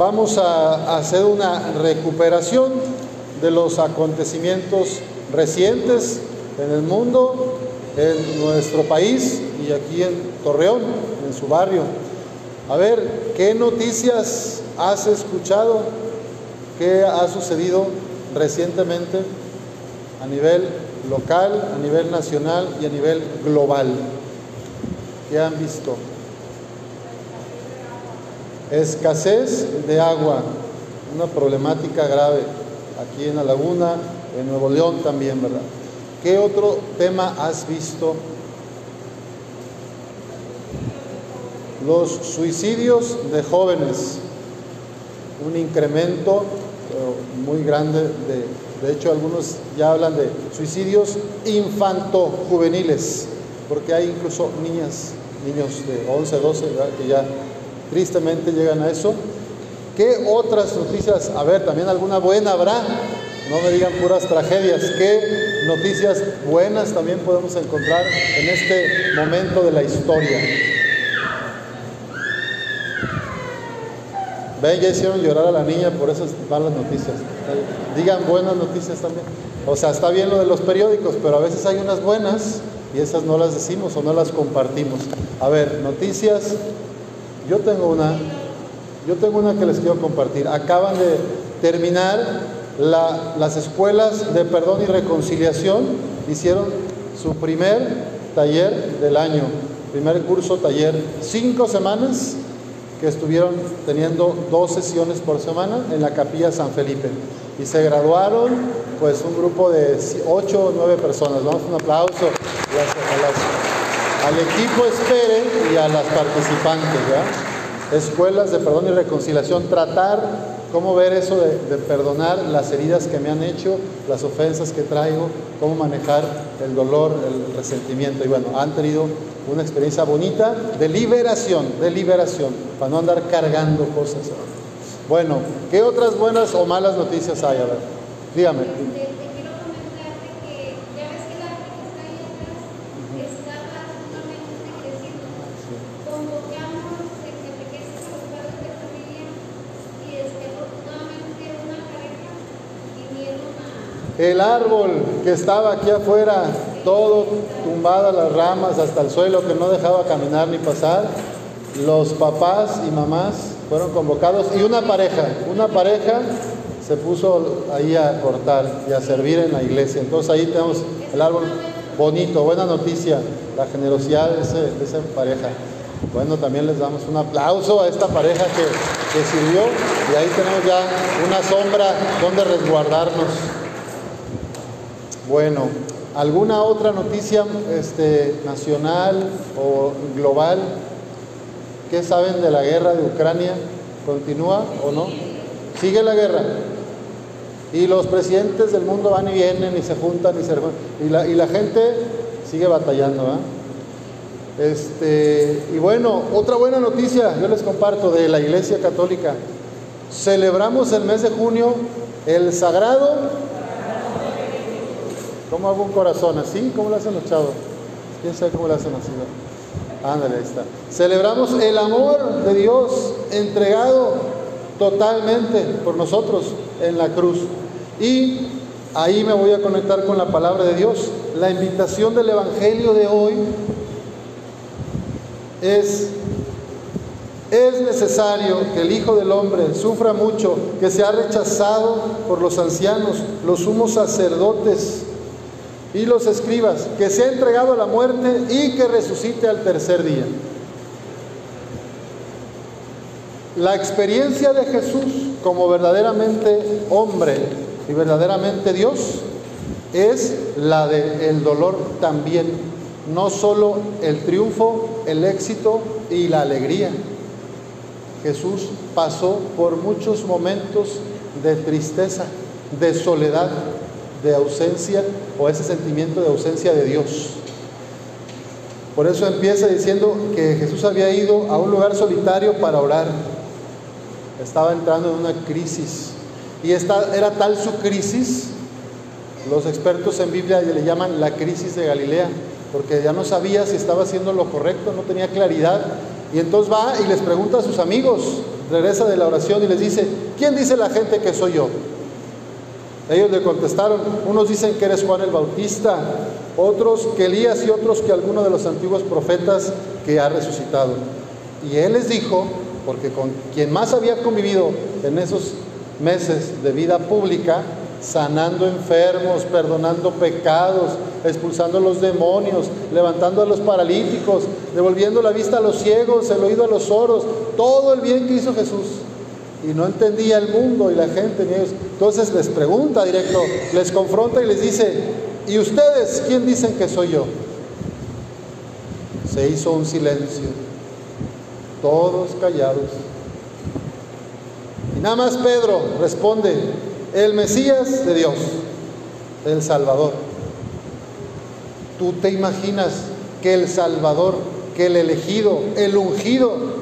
vamos a hacer una recuperación de los acontecimientos recientes en el mundo, en nuestro país y aquí en Torreón, en su barrio. A ver, ¿qué noticias has escuchado? ¿Qué ha sucedido recientemente a nivel local, a nivel nacional y a nivel global? ¿Qué han visto? Escasez de agua, una problemática grave aquí en la laguna, en Nuevo León también, ¿verdad? ¿Qué otro tema has visto? Los suicidios de jóvenes, un incremento muy grande, de, de hecho algunos ya hablan de suicidios infanto-juveniles, porque hay incluso niñas, niños de 11, 12, que ya tristemente llegan a eso. ¿Qué otras noticias? A ver, también alguna buena habrá. No me digan puras tragedias. ¿Qué noticias buenas también podemos encontrar en este momento de la historia? Ven, ya hicieron llorar a la niña por esas malas noticias. Digan buenas noticias también. O sea, está bien lo de los periódicos, pero a veces hay unas buenas y esas no las decimos o no las compartimos. A ver, noticias. Yo tengo una, yo tengo una que les quiero compartir. Acaban de terminar la, las escuelas de perdón y reconciliación. Hicieron su primer taller del año, primer curso taller, cinco semanas que estuvieron teniendo dos sesiones por semana en la capilla San Felipe. Y se graduaron pues un grupo de ocho o nueve personas. Vamos un aplauso a las, al equipo Espere y a las participantes. ¿ya? Escuelas de perdón y reconciliación, tratar cómo ver eso de, de, perdonar las heridas que me han hecho, las ofensas que traigo, cómo manejar el dolor, el resentimiento. Y bueno, han tenido una experiencia bonita de liberación, de liberación, para no andar cargando cosas. Bueno, ¿qué otras buenas o malas noticias hay? A ver, dígame. El árbol que estaba aquí afuera, todo tumbado las ramas hasta el suelo, que no dejaba caminar ni pasar, los papás y mamás fueron convocados y una pareja, una pareja se puso ahí a cortar y a servir en la iglesia. Entonces ahí tenemos el árbol bonito, buena noticia, la generosidad de, ese, de esa pareja. Bueno, también les damos un aplauso a esta pareja que, que sirvió y ahí tenemos ya una sombra donde resguardarnos. Bueno, ¿alguna otra noticia este, nacional o global? ¿Qué saben de la guerra de Ucrania? ¿Continúa o no? Sigue la guerra. Y los presidentes del mundo van y vienen y se juntan y se y la, y la gente sigue batallando. ¿eh? Este, y bueno, otra buena noticia, yo les comparto de la Iglesia Católica. Celebramos el mes de junio el sagrado ¿Cómo hago un corazón? ¿Así? ¿Cómo lo hacen los chavos? ¿Quién sabe cómo lo hacen así? Ándale, ahí está. Celebramos el amor de Dios entregado totalmente por nosotros en la cruz. Y ahí me voy a conectar con la palabra de Dios. La invitación del Evangelio de hoy es es necesario que el Hijo del Hombre sufra mucho, que sea rechazado por los ancianos, los sumos sacerdotes y los escribas, que sea entregado a la muerte y que resucite al tercer día. La experiencia de Jesús como verdaderamente hombre y verdaderamente Dios es la del el dolor también, no solo el triunfo, el éxito y la alegría. Jesús pasó por muchos momentos de tristeza, de soledad, de ausencia o ese sentimiento de ausencia de Dios. Por eso empieza diciendo que Jesús había ido a un lugar solitario para orar. Estaba entrando en una crisis. Y esta era tal su crisis, los expertos en Biblia le llaman la crisis de Galilea, porque ya no sabía si estaba haciendo lo correcto, no tenía claridad Y entonces va y les pregunta a sus amigos, regresa de la oración y les dice, ¿quién dice la gente que soy yo? Ellos le contestaron, unos dicen que eres Juan el Bautista, otros que Elías y otros que alguno de los antiguos profetas que ha resucitado. Y él les dijo, porque con quien más había convivido en esos meses de vida pública, sanando enfermos, perdonando pecados, expulsando los demonios, levantando a los paralíticos, devolviendo la vista a los ciegos, el oído a los sordos, todo el bien que hizo Jesús. Y no entendía el mundo y la gente ni ellos. Entonces les pregunta directo, les confronta y les dice, ¿y ustedes quién dicen que soy yo? Se hizo un silencio, todos callados. Y nada más Pedro responde, el Mesías de Dios, el Salvador. ¿Tú te imaginas que el Salvador, que el elegido, el ungido,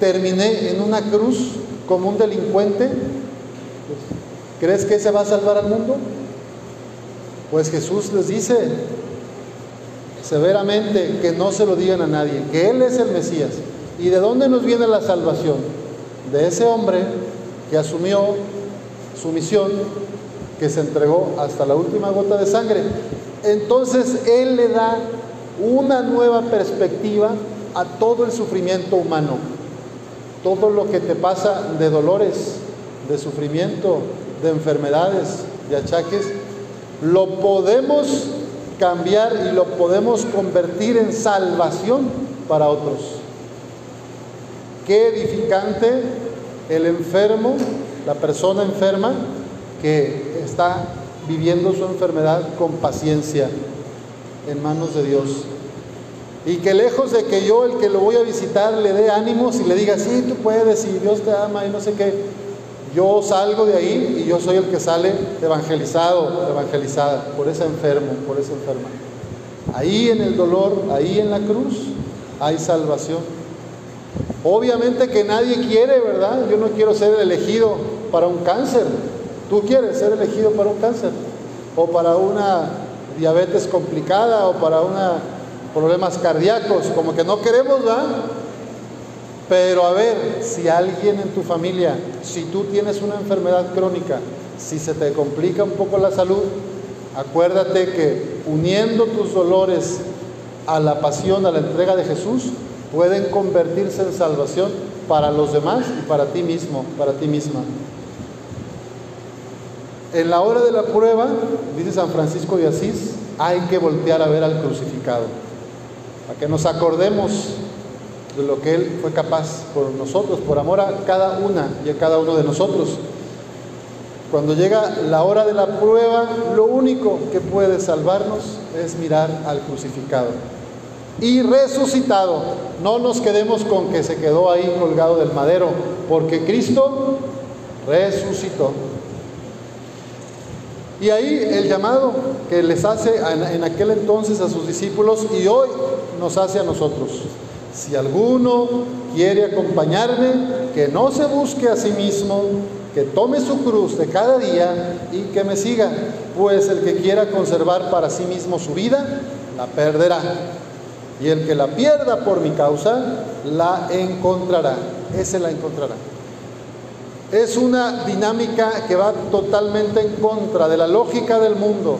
termine en una cruz como un delincuente? ¿Crees que ese va a salvar al mundo? Pues Jesús les dice severamente que no se lo digan a nadie, que Él es el Mesías. ¿Y de dónde nos viene la salvación? De ese hombre que asumió su misión, que se entregó hasta la última gota de sangre. Entonces Él le da una nueva perspectiva a todo el sufrimiento humano. Todo lo que te pasa de dolores, de sufrimiento, de enfermedades, de achaques, lo podemos cambiar y lo podemos convertir en salvación para otros. Qué edificante el enfermo la persona enferma que está viviendo su enfermedad con paciencia en manos de Dios. Y que lejos de que yo, el que lo voy a visitar, le dé ánimos y le diga, sí, tú puedes y Dios te ama y no sé qué, yo salgo de ahí y yo soy el que sale evangelizado, evangelizada por ese enfermo, por esa enferma. Ahí en el dolor, ahí en la cruz, hay salvación. Obviamente que nadie quiere, ¿verdad? Yo no quiero ser elegido para un cáncer. ¿Tú quieres ser elegido para un cáncer? O para una diabetes complicada o para una problemas cardíacos, como que no queremos, ¿verdad? Pero a ver, si alguien en tu familia, si tú tienes una enfermedad crónica, si se te complica un poco la salud, acuérdate que uniendo tus dolores a la pasión, a la entrega de Jesús, pueden convertirse en salvación para los demás y para ti mismo, para ti misma. En la hora de la prueba, dice San Francisco de Asís, hay que voltear a ver al crucificado, a que nos acordemos de lo que Él fue capaz por nosotros, por amor a cada una y a cada uno de nosotros. Cuando llega la hora de la prueba, lo único que puede salvarnos es mirar al crucificado y resucitado. No nos quedemos con que se quedó ahí colgado del madero, porque Cristo resucitó. Y ahí el llamado que les hace en aquel entonces a sus discípulos y hoy nos hace a nosotros. Si alguno quiere acompañarme, que no se busque a sí mismo, que tome su cruz de cada día y que me siga, pues el que quiera conservar para sí mismo su vida, la perderá y el que la pierda por mi causa, la encontrará. Ese la encontrará. Es una dinámica que va totalmente en contra de la lógica del mundo.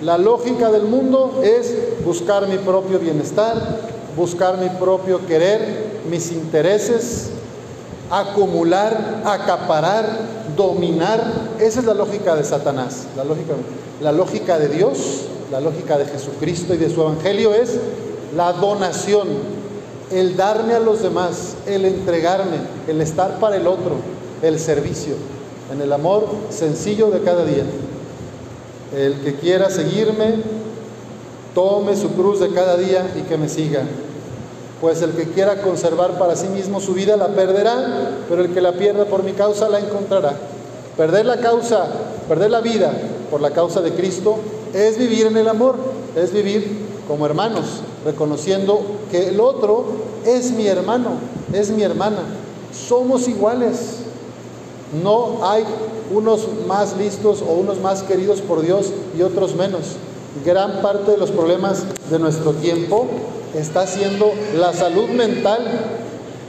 La lógica del mundo es buscar mi propio bienestar, buscar mi propio querer, mis intereses, acumular, acaparar, dominar. Esa es la lógica de Satanás. La lógica, la lógica de Dios, la lógica de Jesucristo y de su Evangelio es la donación, el darme a los demás, el entregarme, el estar para el otro, el servicio, en el amor sencillo de cada día. El que quiera seguirme, tome su cruz de cada día y que me siga. Pues el que quiera conservar para sí mismo su vida la perderá, pero el que la pierda por mi causa la encontrará. Perder la causa, perder la vida por la causa de Cristo es vivir en el amor, es vivir como hermanos, reconociendo que el otro es mi hermano, es mi hermana. Somos iguales. No hay unos más listos o unos más queridos por Dios y otros menos. Gran parte de los problemas de nuestro tiempo está siendo la salud mental.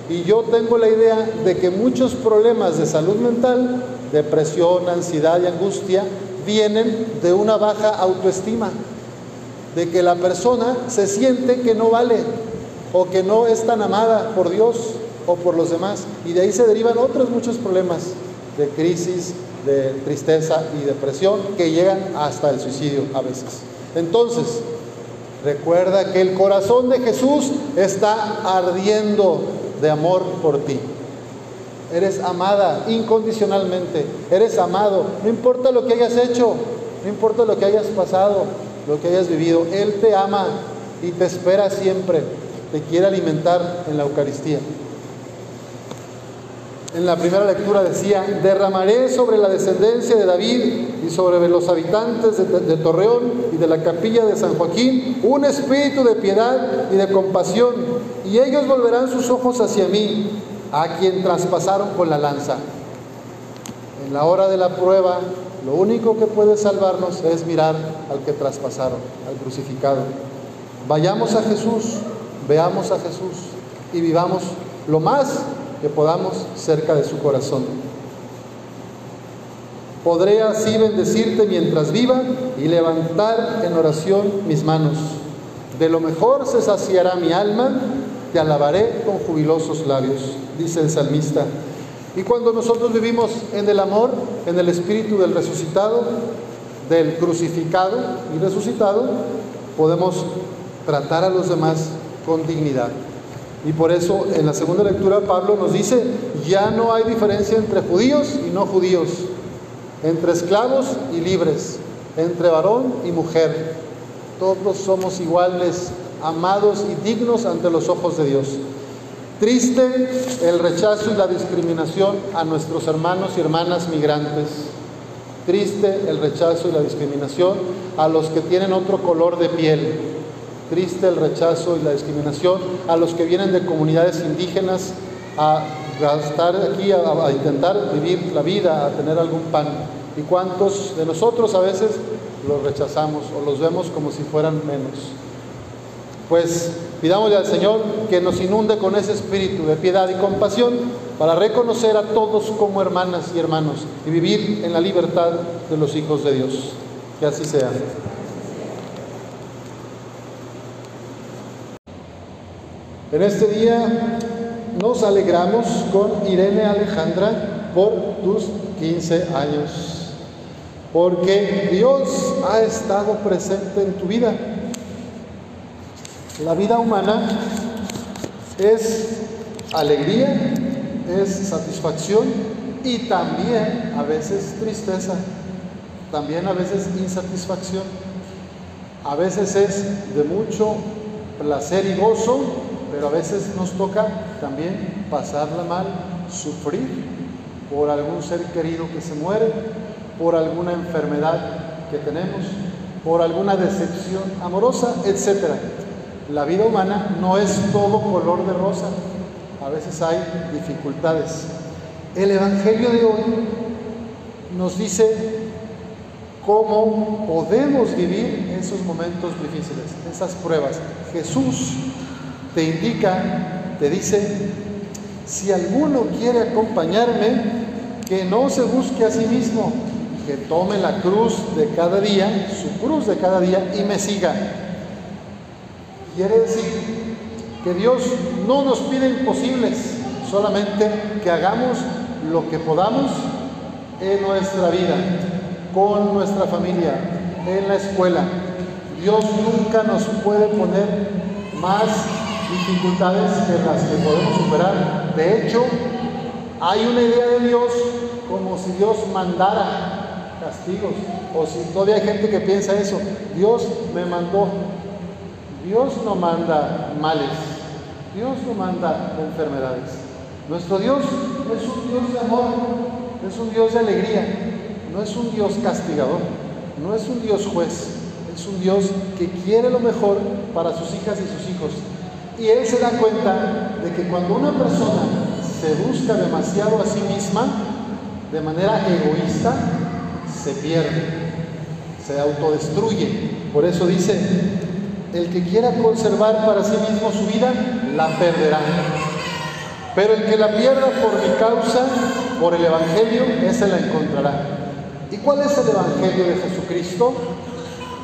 Y yo tengo la idea de que muchos problemas de salud mental, depresión, ansiedad y angustia, vienen de una baja autoestima, de que la persona se siente que no vale o que no es tan amada por Dios o por los demás. Y de ahí se derivan otros muchos problemas de crisis, de tristeza y depresión que llegan hasta el suicidio a veces. Entonces, recuerda que el corazón de Jesús está ardiendo de amor por ti. Eres amada incondicionalmente, eres amado, no importa lo que hayas hecho, no importa lo que hayas pasado, lo que hayas vivido, Él te ama y te espera siempre, te quiere alimentar en la Eucaristía en la primera lectura decía, derramaré sobre la descendencia de David y sobre los habitantes de, Torreón y de la capilla de San Joaquín un espíritu de piedad y de compasión, y ellos volverán sus ojos hacia mí, a quien traspasaron con la lanza. En la hora de la prueba, lo único que puede salvarnos es mirar al que traspasaron, al crucificado. Vayamos a Jesús, veamos a Jesús y vivamos lo más que podamos cerca de su corazón. Podré así bendecirte mientras viva y levantar en oración mis manos. De lo mejor se saciará mi alma, te alabaré con jubilosos labios, dice el salmista. Y cuando nosotros vivimos en el amor, en el espíritu del resucitado, del crucificado y resucitado, podemos tratar a los demás con dignidad. Y por eso en la segunda lectura Pablo nos dice, ya no hay diferencia entre judíos y no judíos, entre esclavos y libres, entre varón y mujer. Todos somos iguales, amados y dignos ante los ojos de Dios. Triste el rechazo y la discriminación a nuestros hermanos y hermanas migrantes. Triste el rechazo y la discriminación a los que tienen otro color de piel triste el rechazo y la discriminación a los que vienen de comunidades indígenas a estar aquí, a, intentar vivir la vida, a tener algún pan. ¿Y cuántos de nosotros a veces los rechazamos o los vemos como si fueran menos? Pues pidámosle al Señor que nos inunde con ese espíritu de piedad y compasión para reconocer a todos como hermanas y hermanos y vivir en la libertad de los hijos de Dios. Que así sea. En este día nos alegramos con Irene Alejandra por tus 15 años, porque Dios ha estado presente en tu vida. La vida humana es alegría, es satisfacción y también a veces tristeza, también a veces insatisfacción. A veces es de mucho placer y gozo pero a veces nos toca también pasarla mal, sufrir por algún ser querido que se muere, por alguna enfermedad que tenemos, por alguna decepción amorosa, etc. La vida humana no es todo color de rosa, a veces hay dificultades. El Evangelio de hoy nos dice cómo podemos vivir esos momentos difíciles, esas pruebas. Jesús te indica, te dice, si alguno quiere acompañarme, que no se busque a sí mismo, que tome la cruz de cada día, su cruz de cada día y me siga. Quiere decir que Dios no nos pide imposibles, solamente que hagamos lo que podamos en nuestra vida, con nuestra familia, en la escuela. Dios nunca nos puede poner más dificultades que las que podemos superar. De hecho, hay una idea de Dios como si Dios mandara castigos, o si todavía hay gente que piensa eso, Dios me mandó. Dios no manda males, Dios no manda enfermedades. Nuestro Dios es un Dios de amor, es un Dios de alegría, no es un Dios castigador, no es un Dios juez, es un Dios que quiere lo mejor para sus hijas y sus hijos. Y él se da cuenta de que cuando una persona se busca demasiado a sí misma, de manera egoísta, se pierde, se autodestruye. Por eso dice, el que quiera conservar para sí mismo su vida, la perderá. Pero el que la pierda por mi causa, por el Evangelio, ese la encontrará. ¿Y cuál es el Evangelio de Jesucristo?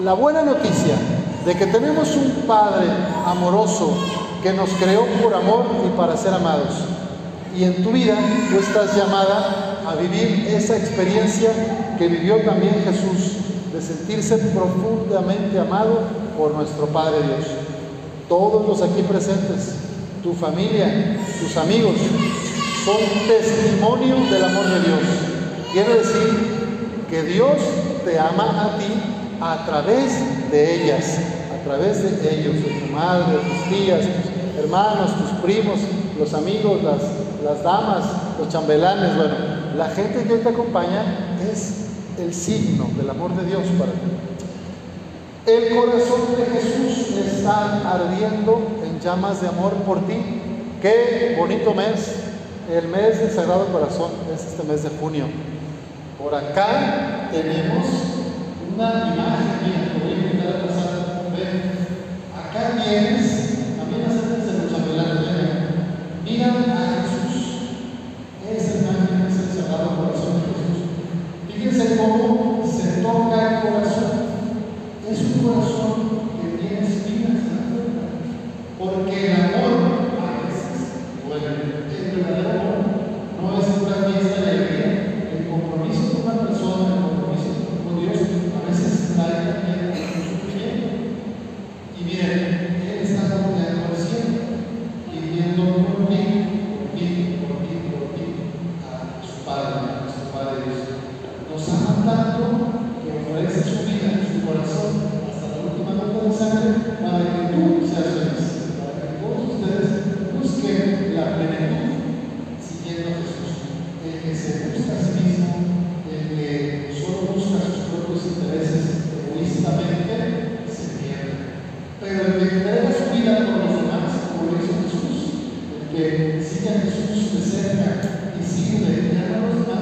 La buena noticia de que tenemos un Padre amoroso que nos creó por amor y para ser amados. Y en tu vida tú estás llamada a vivir esa experiencia que vivió también Jesús, de sentirse profundamente amado por nuestro Padre Dios. Todos los aquí presentes, tu familia, tus amigos, son testimonio del amor de Dios. Quiere decir que Dios te ama a ti a través de ellas, a través de ellos, de tu madre, de tus tías, tus hermanos, tus primos, los amigos, las, las damas, los chambelanes, bueno, la gente que te acompaña es el signo del amor de Dios para ti. El corazón de Jesús está ardiendo en llamas de amor por ti. Qué bonito mes. El mes del Sagrado Corazón es este mes de junio. Por acá tenemos una Jesús de cerca y sirve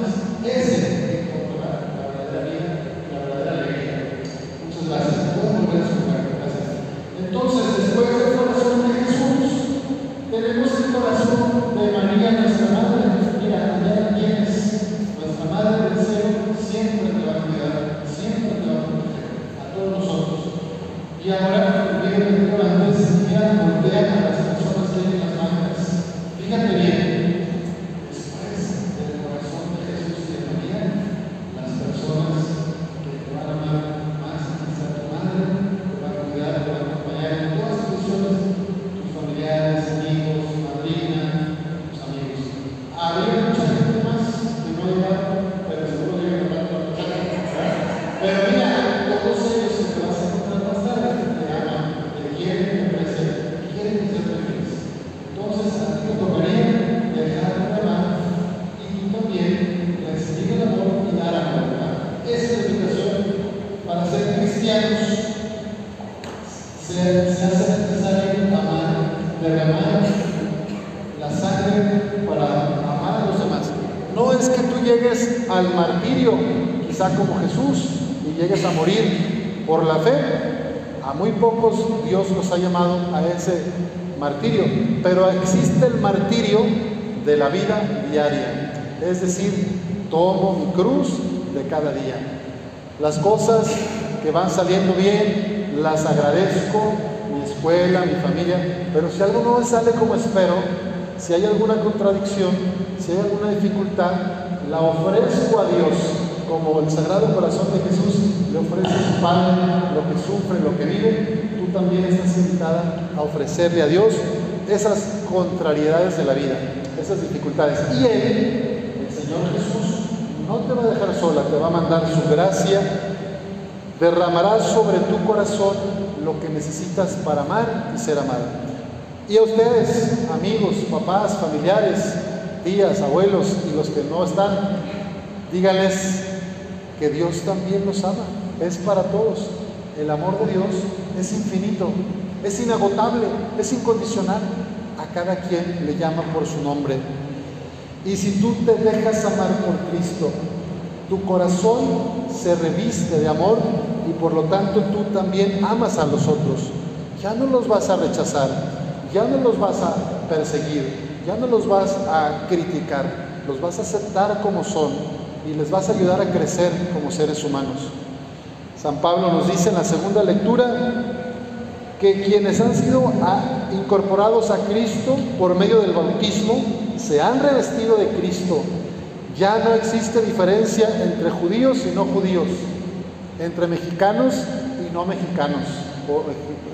morir por la fe. A muy pocos Dios los ha llamado a ese martirio, pero existe el martirio de la vida diaria. Es decir, tomo mi cruz de cada día. Las cosas que van saliendo bien, las agradezco, mi escuela, mi familia, pero si algo no me sale como espero, si hay alguna contradicción, si hay alguna dificultad, la ofrezco a Dios como el Sagrado Corazón de Jesús le ofrece su Padre lo que sufre, lo que vive, tú también estás invitada a ofrecerle a Dios esas contrariedades de la vida, esas dificultades. Y Él, el Señor Jesús, no te va a dejar sola, te va a mandar su gracia, derramará sobre tu corazón lo que necesitas para amar y ser amada. Y a ustedes, amigos, papás, familiares, tías, abuelos y los que no están, díganles que Dios también los ama, es para todos. El amor de Dios es infinito, es inagotable, es incondicional. A cada quien le llama por su nombre. Y si tú te dejas amar por Cristo, tu corazón se reviste de amor y por lo tanto tú también amas a los otros. ya no los vas a rechazar, ya no los vas a perseguir, ya no los vas a criticar, los vas a aceptar como son y les vas a ayudar a crecer como seres humanos. San Pablo nos dice en la segunda lectura que quienes han sido incorporados a Cristo por medio del bautismo se han revestido de Cristo. Ya no existe diferencia entre judíos y no judíos, entre mexicanos y no mexicanos o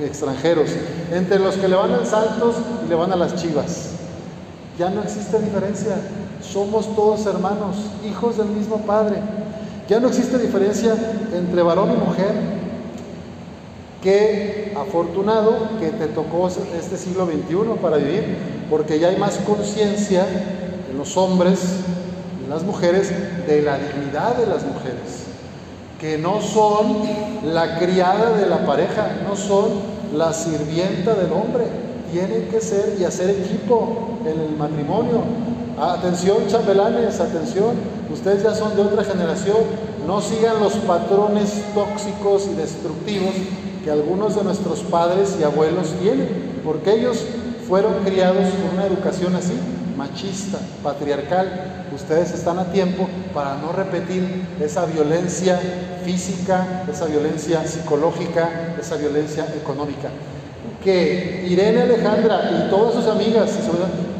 extranjeros, entre los que le van al Santos y le van a las Chivas. Ya no existe diferencia. Somos todos hermanos, hijos del mismo Padre. Ya no existe diferencia entre varón y mujer. Qué afortunado que te tocó este siglo XXI para vivir, porque ya hay más conciencia en los hombres en las mujeres de la dignidad de las mujeres, que no son la criada de la pareja, no son la sirvienta del hombre, tienen que ser y hacer equipo en el matrimonio. Atención, chambelanes, atención, ustedes ya son de otra generación, no sigan los patrones tóxicos y destructivos que algunos de nuestros padres y abuelos tienen, porque ellos fueron criados con una educación así, machista, patriarcal. Ustedes están a tiempo para no repetir esa violencia física, esa violencia psicológica, esa violencia económica. Que Irene Alejandra y todas sus amigas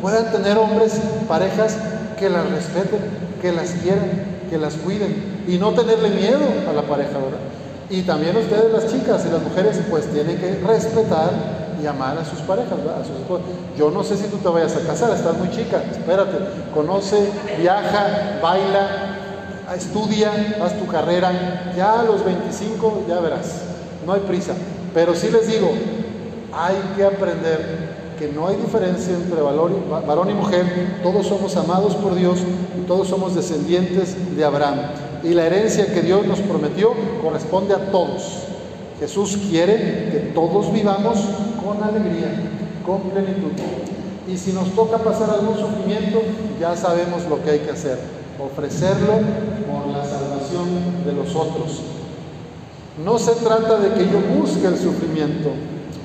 puedan tener hombres, parejas que las respeten, que las quieran, que las cuiden y no tenerle miedo a la pareja, ¿verdad? Y también ustedes las chicas y las mujeres pues tienen que respetar y amar a sus parejas, a sus esposos. Yo no sé si tú te vayas a casar, estás muy chica, espérate, conoce, viaja, baila, estudia, haz tu carrera, ya a los 25 ya verás, no hay prisa. Pero sí les digo, hay que aprender que no hay diferencia entre varón y mujer, todos somos amados por Dios y todos somos descendientes de Abraham y la herencia que Dios nos prometió corresponde a todos. Jesús quiere que todos vivamos con alegría, con plenitud. Y si nos toca pasar algún sufrimiento, ya sabemos lo que hay que hacer, ofrecerlo por la salvación de los otros. No se trata de que yo busque el sufrimiento.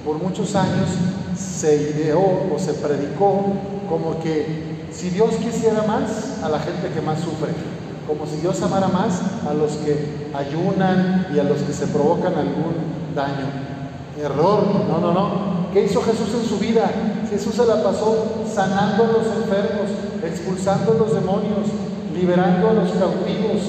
Por muchos años se ideó o se predicó como que si Dios quisiera más a la gente que más sufre, como si Dios amara más a los que ayunan y a los que se provocan algún daño. Error, no, no, no. ¿Qué hizo Jesús en su vida? Jesús se la pasó sanando a los enfermos, expulsando a los demonios, liberando a los cautivos,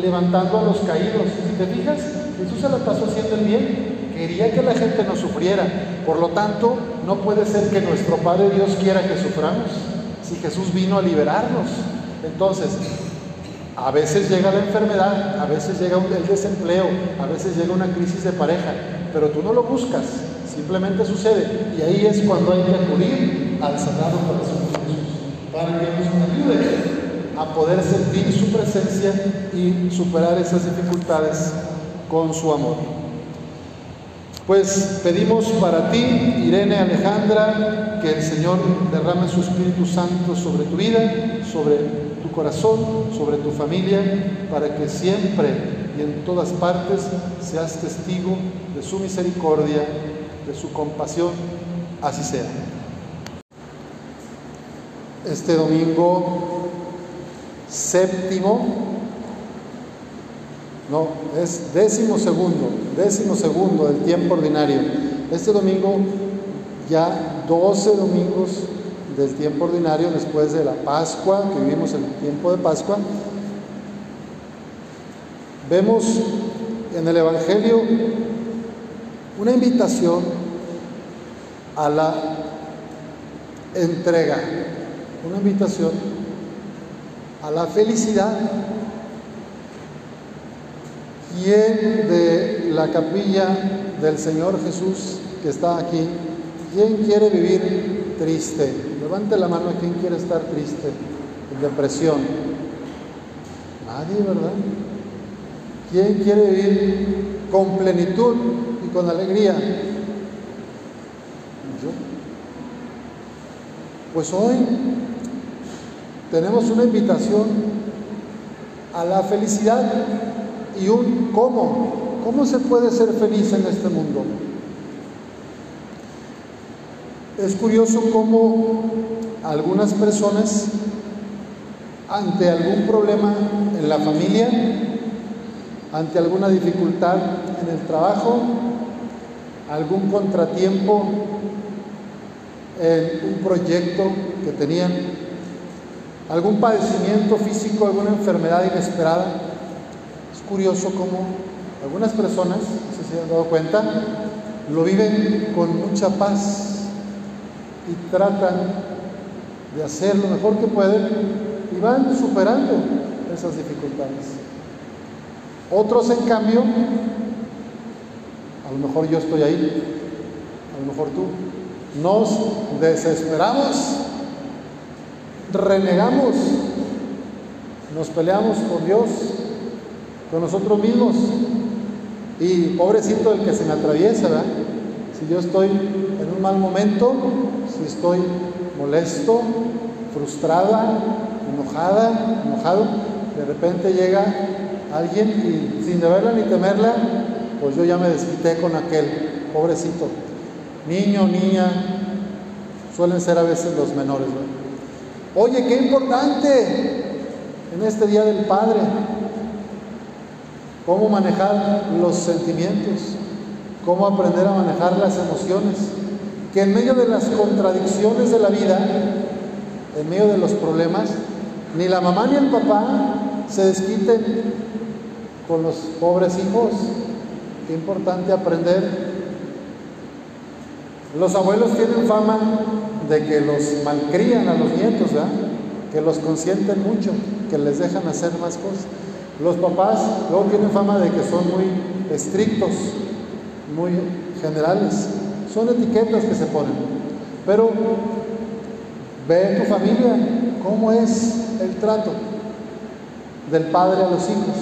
levantando a los caídos. Si te fijas, Jesús se la pasó haciendo el bien. Quería que la gente no sufriera. Por lo tanto, no puede ser que nuestro Padre Dios quiera que suframos si Jesús vino a liberarnos. Entonces, a veces llega la enfermedad, a veces llega el desempleo, a veces llega una crisis de pareja, pero tú no lo buscas, simplemente sucede. Y ahí es cuando hay que acudir al Sagrado Corazón de Jesús, para que nos ayude a poder sentir su presencia y superar esas dificultades con su amor. Pues pedimos para ti, Irene Alejandra, que el Señor derrame su Espíritu Santo sobre tu vida, sobre corazón, sobre tu familia, para que siempre y en todas partes seas testigo de su misericordia, de su compasión, así sea. Este domingo séptimo, no, es décimo segundo, décimo segundo del tiempo ordinario. Este domingo ya 12 domingos del tiempo ordinario después de la Pascua, que vivimos el tiempo de Pascua, vemos en el Evangelio una invitación a la entrega, una invitación a la felicidad. ¿Quién de la capilla del Señor Jesús que está aquí, quién quiere vivir triste? Levante la mano a quien quiere estar triste, en depresión. Nadie, ¿verdad? ¿Quién quiere vivir con plenitud y con alegría? Yo. Pues hoy tenemos una invitación a la felicidad y un cómo. ¿Cómo se puede ser feliz en este mundo? Es curioso cómo algunas personas, ante algún problema en la familia, ante alguna dificultad en el trabajo, algún contratiempo en un proyecto que tenían, algún padecimiento físico, alguna enfermedad inesperada. Es curioso cómo algunas personas, no sé si se han dado cuenta, lo viven con mucha paz y tratan de hacer lo mejor que pueden y van superando esas dificultades. Otros, en cambio, a lo mejor yo estoy ahí, a lo mejor tú, nos desesperamos, renegamos, nos peleamos con Dios, con nosotros mismos. Y pobrecito el que se me atraviesa. Si yo estoy en un mal momento, estoy molesto, frustrada, enojada, enojado, de repente llega alguien y sin deberla ni temerla, pues yo ya me desquité con aquel, pobrecito. Niño, niña, suelen ser a veces los menores. Oye, qué importante en este Día del Padre, cómo manejar los sentimientos, cómo aprender a manejar las emociones, que en medio de las contradicciones de la vida, en medio de los problemas, ni la mamá ni el papá se desquiten con los pobres hijos. Qué importante aprender. Los abuelos tienen fama de que los malcrían a los nietos, que los consienten mucho, que les dejan hacer más cosas. Los papás luego tienen fama de que son muy estrictos, muy generales. Son etiquetas que se ponen. Pero ve en tu familia cómo es el trato del padre a los hijos.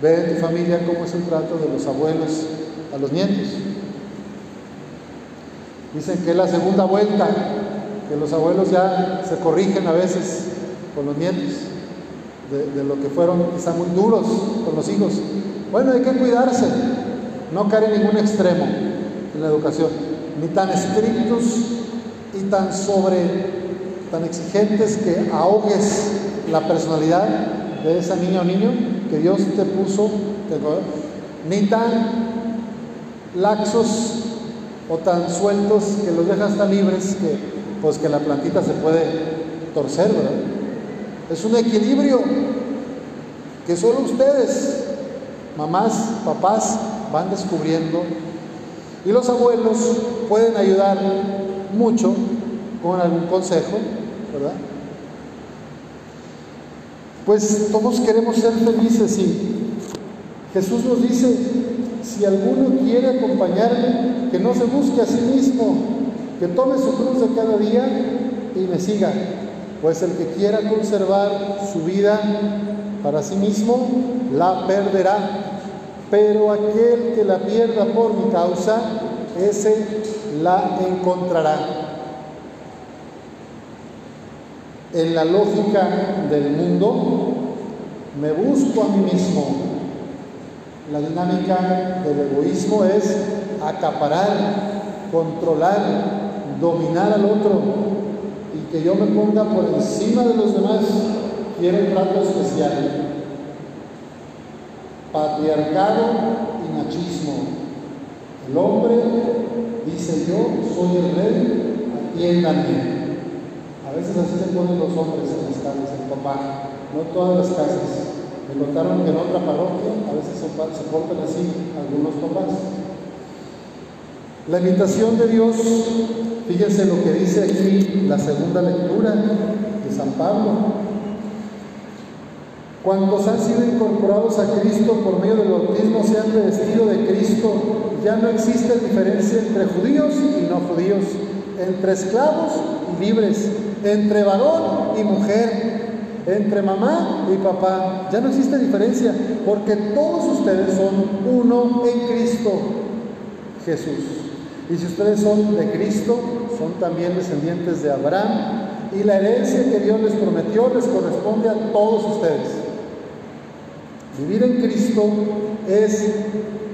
Ve en tu familia cómo es el trato de los abuelos a los nietos. Dicen que es la segunda vuelta, que los abuelos ya se corrigen a veces con los nietos, de, lo que fueron quizá muy duros con los hijos. Bueno, hay que cuidarse, no caer en ningún extremo la educación, ni tan estrictos y tan sobre, tan exigentes que ahogues la personalidad de esa niña o niño que Dios te puso, ni tan laxos o tan sueltos que los dejas tan libres que pues que la plantita se puede torcer, ¿verdad? Es un equilibrio que solo ustedes, mamás, papás, van descubriendo y los abuelos pueden ayudar mucho con algún consejo, ¿verdad? Pues todos queremos ser felices y Jesús nos dice, si alguno quiere acompañarme, que no se busque a sí mismo, que tome su cruz de cada día y me siga. Pues el que quiera conservar su vida para sí mismo, la perderá. Pero aquel que la pierda por mi causa, ese la encontrará. En la lógica del mundo, me busco a mí mismo. La dinámica del egoísmo es acaparar, controlar, dominar al otro y que yo me ponga por encima de los demás. Quiero un trato especial. Patriarcado y machismo. El hombre dice yo soy el rey, atiéndanme. A veces así se ponen los hombres en las casas, el papá, no todas las casas. Me contaron que en otra parroquia a veces se, se portan así algunos papás. La invitación de Dios, fíjense lo que dice aquí la segunda lectura de San Pablo. Cuantos han sido incorporados a Cristo por medio del bautismo se han revestido de Cristo. Ya no existe diferencia entre judíos y no judíos, entre esclavos y libres entre varón y mujer, entre mamá y papá. Ya no existe diferencia, porque todos ustedes son uno en Cristo Jesús. Y si ustedes son de Cristo, son también descendientes de Abraham, y la herencia que Dios les prometió les corresponde a todos ustedes. Vivir en Cristo es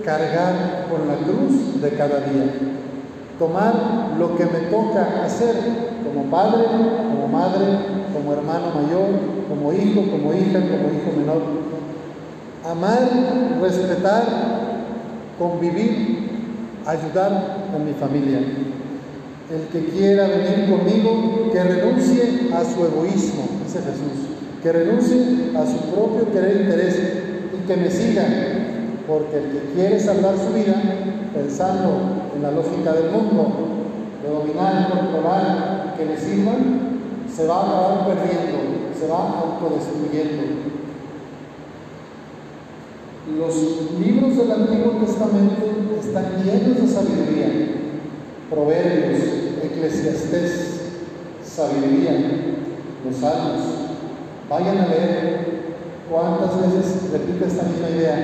cargar con la cruz de cada día. tomar lo que me toca hacer como padre, como madre, como hermano mayor, como hijo, como hija, como hijo menor. Amar, respetar, convivir, ayudar a mi familia. El que quiera venir conmigo, que renuncie a su egoísmo, dice Jesús, que renuncie a su propio querer e interés que me siga, porque el que quiere salvar su vida, pensando en la lógica del mundo, de dominar controlar, que le sirvan, se va a acabar perdiendo, se va autodestruyendo. Los libros del Antiguo Testamento están llenos de sabiduría, proverbios, eclesiastés, sabiduría, los salmos. Vayan a leer cuántas veces repite esta misma idea.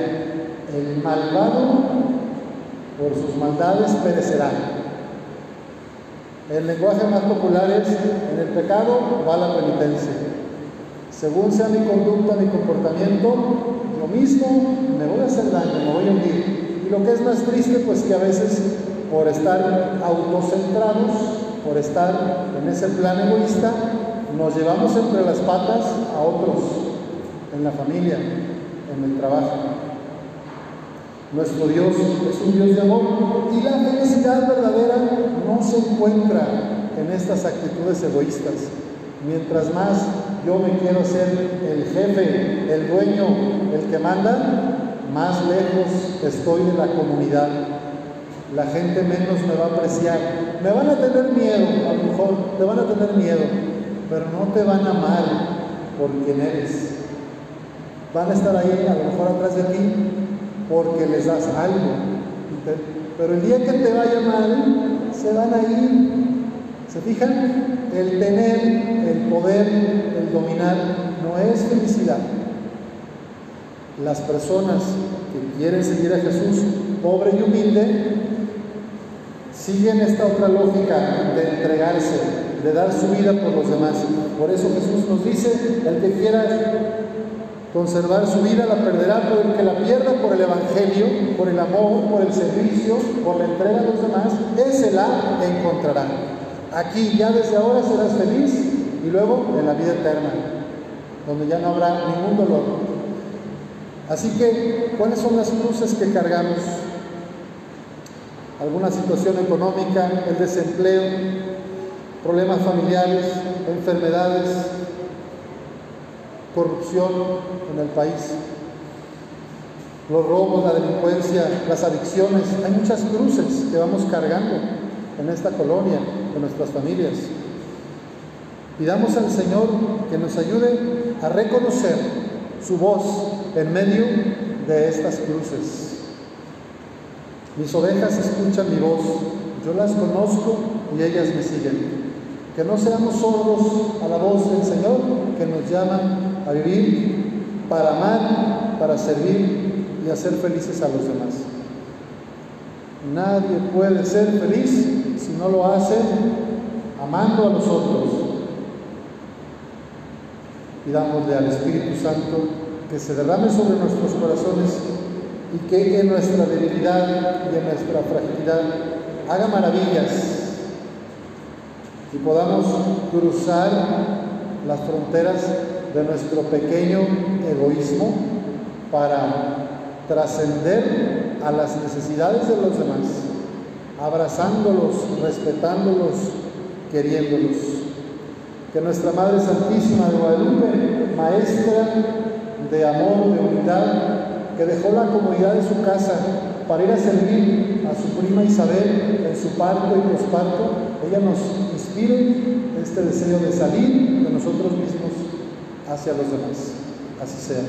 El malvado por sus maldades perecerá. El lenguaje más popular es, en el pecado va la penitencia. Según sea mi conducta, mi comportamiento, lo mismo me voy a hacer daño, me voy a hundir. Y lo que es más triste, pues que a veces por estar autocentrados, por estar en ese plan egoísta, nos llevamos entre las patas a otros, en la familia, en el trabajo. Nuestro Dios es un Dios de amor y la felicidad verdadera no se encuentra en estas actitudes egoístas. Mientras más yo me quiero ser el jefe, el dueño, el que manda, más lejos estoy de la comunidad. La gente menos me va a apreciar. Me van a tener miedo, a lo mejor, te van a tener miedo, pero no te van a amar por quien eres. Van a estar ahí, a lo mejor atrás de ti, porque les das algo. Pero el día que te vaya mal, se van a ir. ¿Se fijan? El tener, el poder, el dominar, no es felicidad. Las personas que quieren seguir a Jesús, pobre y humilde, siguen esta otra lógica de entregarse, de dar su vida por los demás. Por eso Jesús nos dice, el que quiera conservar su vida la perderá, pero el que la pierda por el Evangelio, por el amor, por el servicio, por la entrega a los demás, ese la encontrará. Aquí ya desde ahora serás feliz y luego en la vida eterna, donde ya no habrá ningún dolor. Así que, ¿cuáles son las cruces que cargamos? Alguna situación económica, el desempleo, problemas familiares, enfermedades, corrupción en el país, los robos, la delincuencia, las adicciones. Hay muchas cruces que vamos cargando en esta colonia, en nuestras familias. Pidamos al Señor que nos ayude a reconocer su voz en medio de estas cruces. Mis ovejas escuchan mi voz, yo las conozco y ellas me siguen. Que no seamos sordos a la voz del Señor que nos llama a vivir para amar, para servir y hacer felices a los demás. Nadie puede ser feliz si no lo hace amando a los otros. Pidámosle al Espíritu Santo que se derrame sobre nuestros corazones y que en nuestra debilidad y en nuestra fragilidad haga maravillas y podamos cruzar las fronteras de nuestro pequeño egoísmo para trascender a las necesidades de los demás, abrazándolos, respetándolos, queriéndolos. Que nuestra Madre Santísima de Guadalupe, maestra de amor, de unidad, que dejó la comodidad de su casa para ir a servir a su prima Isabel en su parto y posparto, ella nos este deseo de salir de nosotros mismos hacia los demás. Así sea.